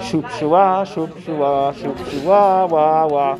Siup, siła, siup, siła, siup, siła, ła, ła.